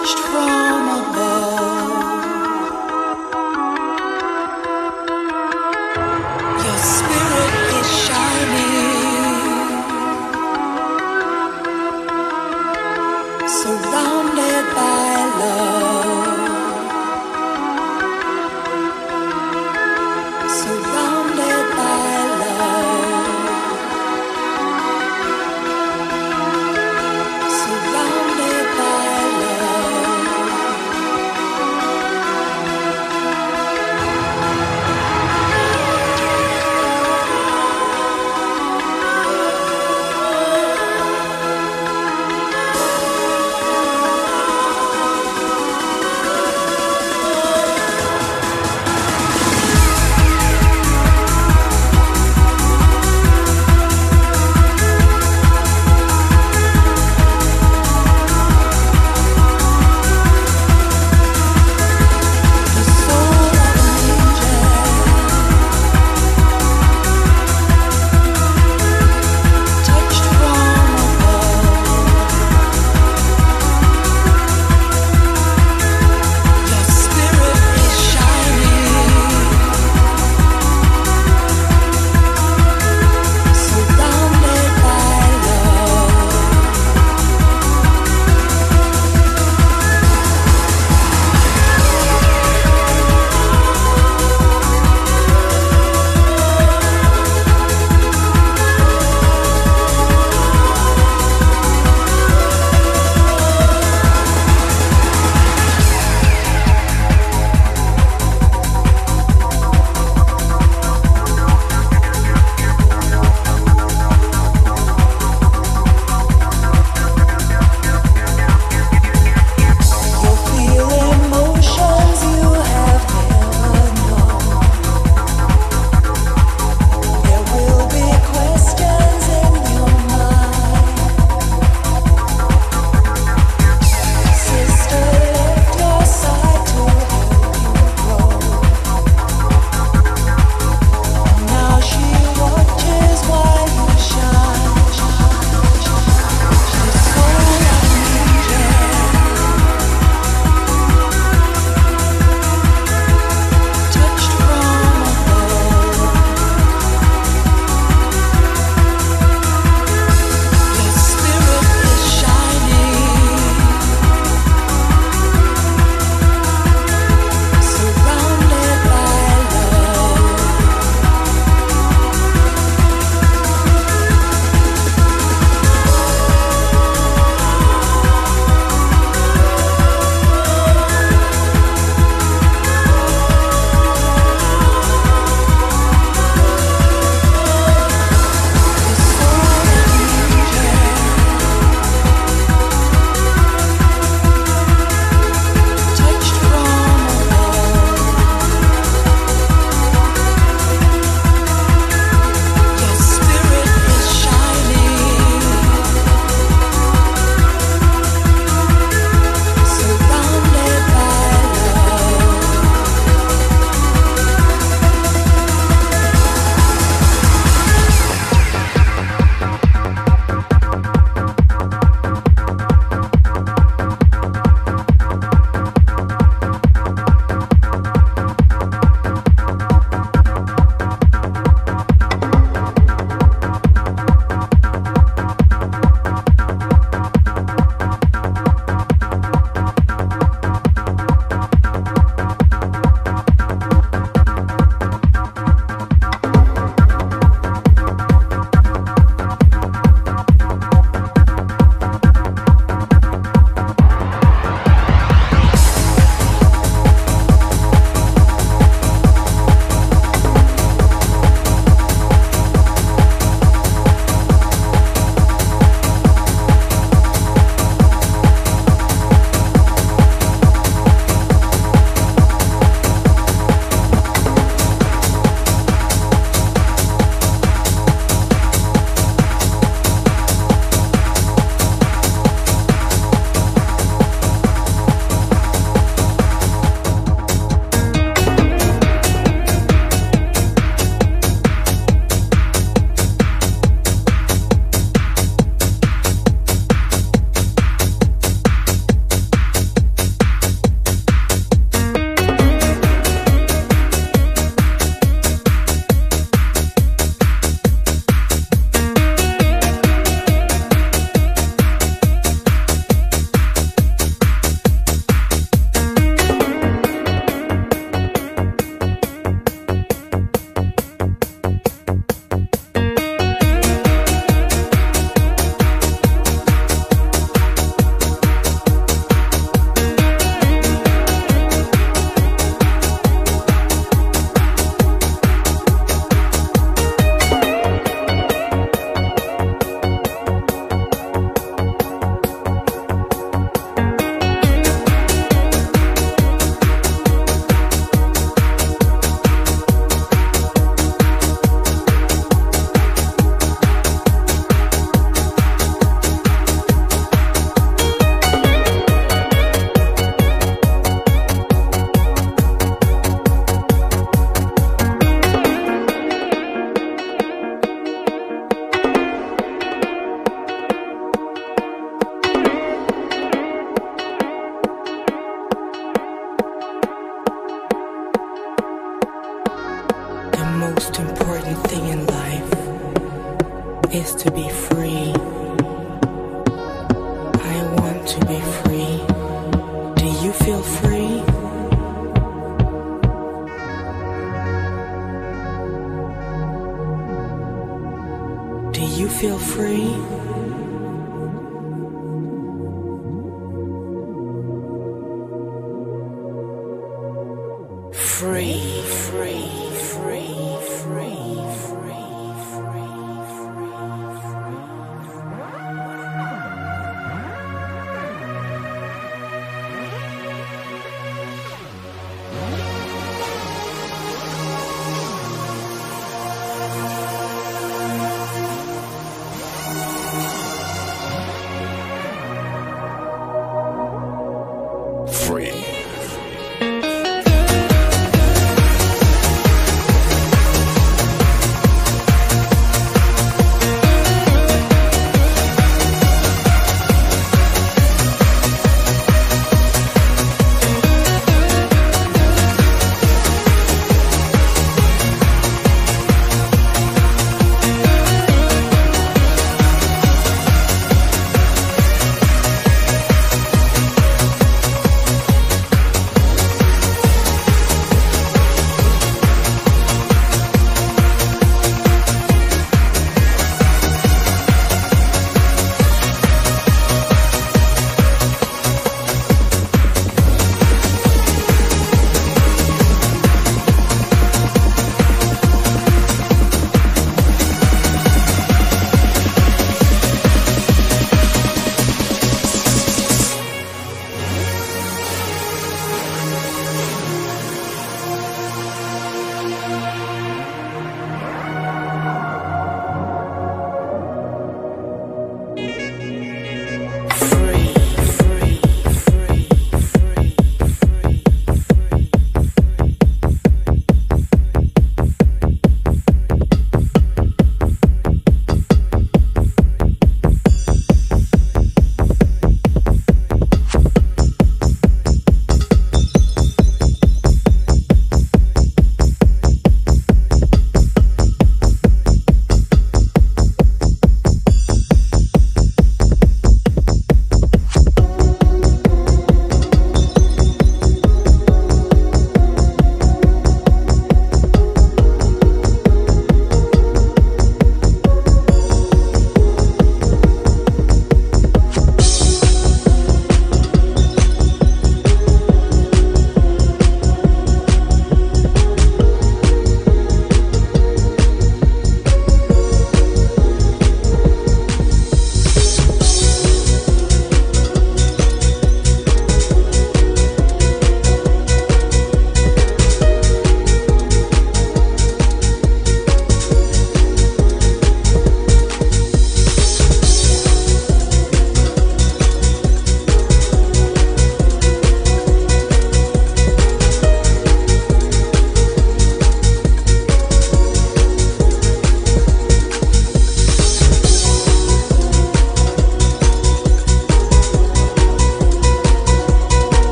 touched from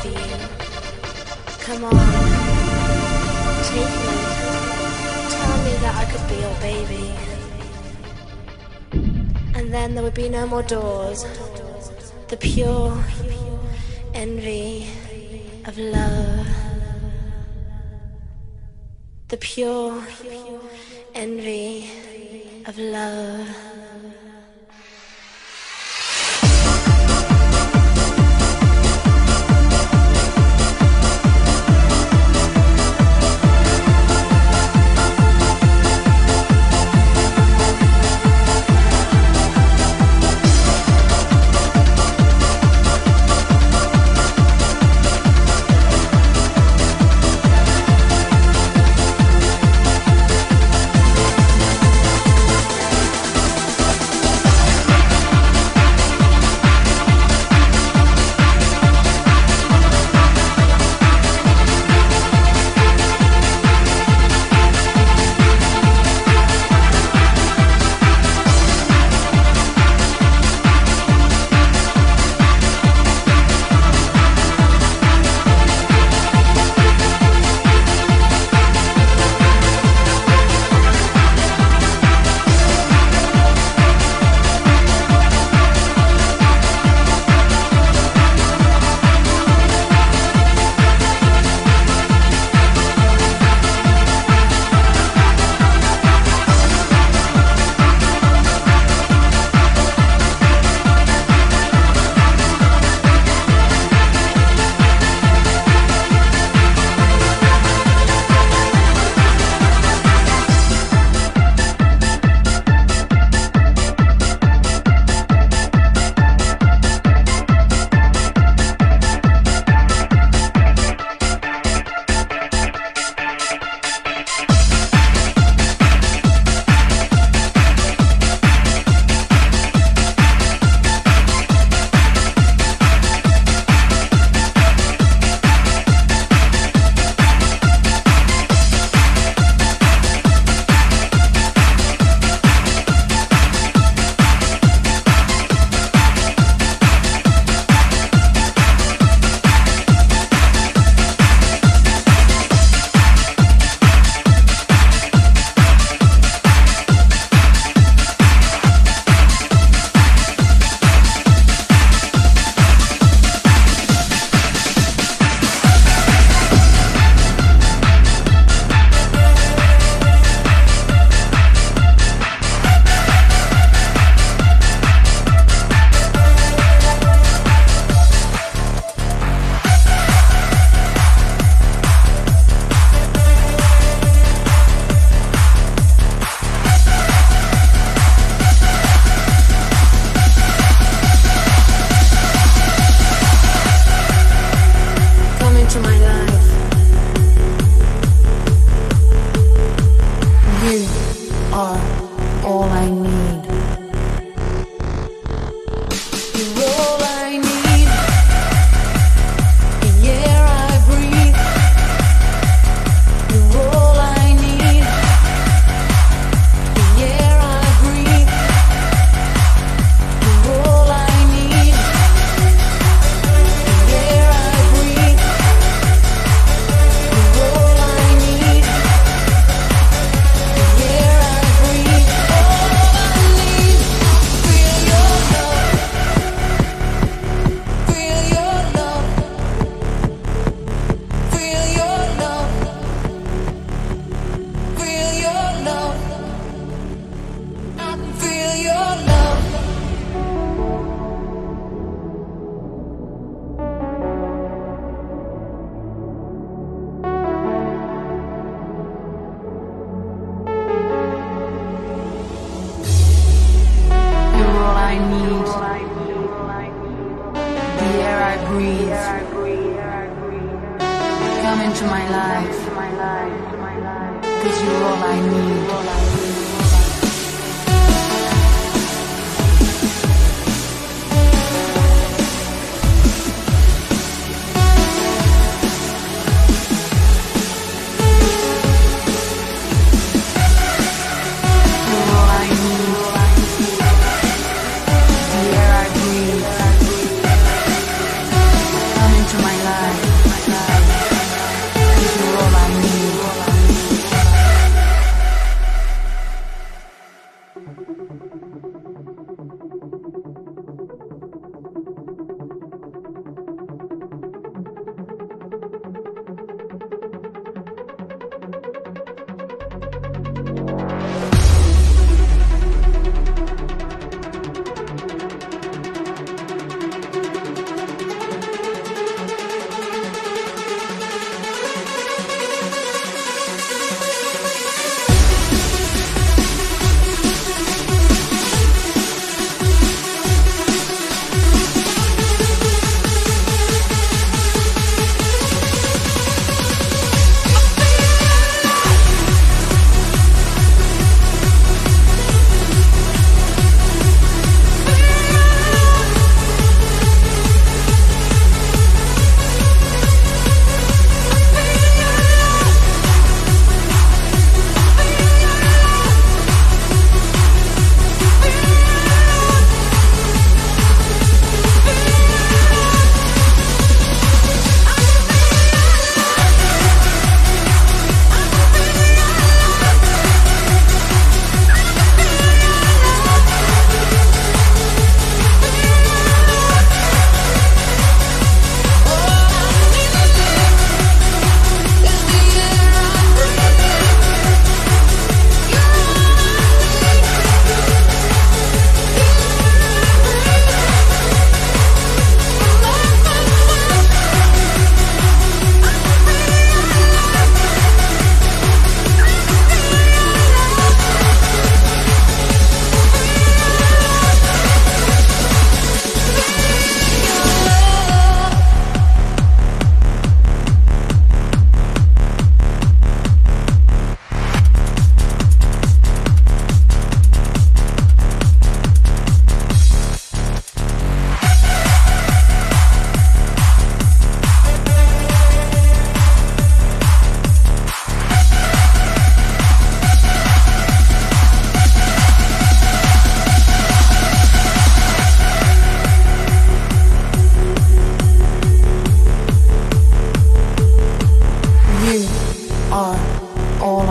for you. Come on, take me, tell me that I could be your baby. And then there would be no more doors, the pure envy of love. The pure envy of love.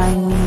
find me.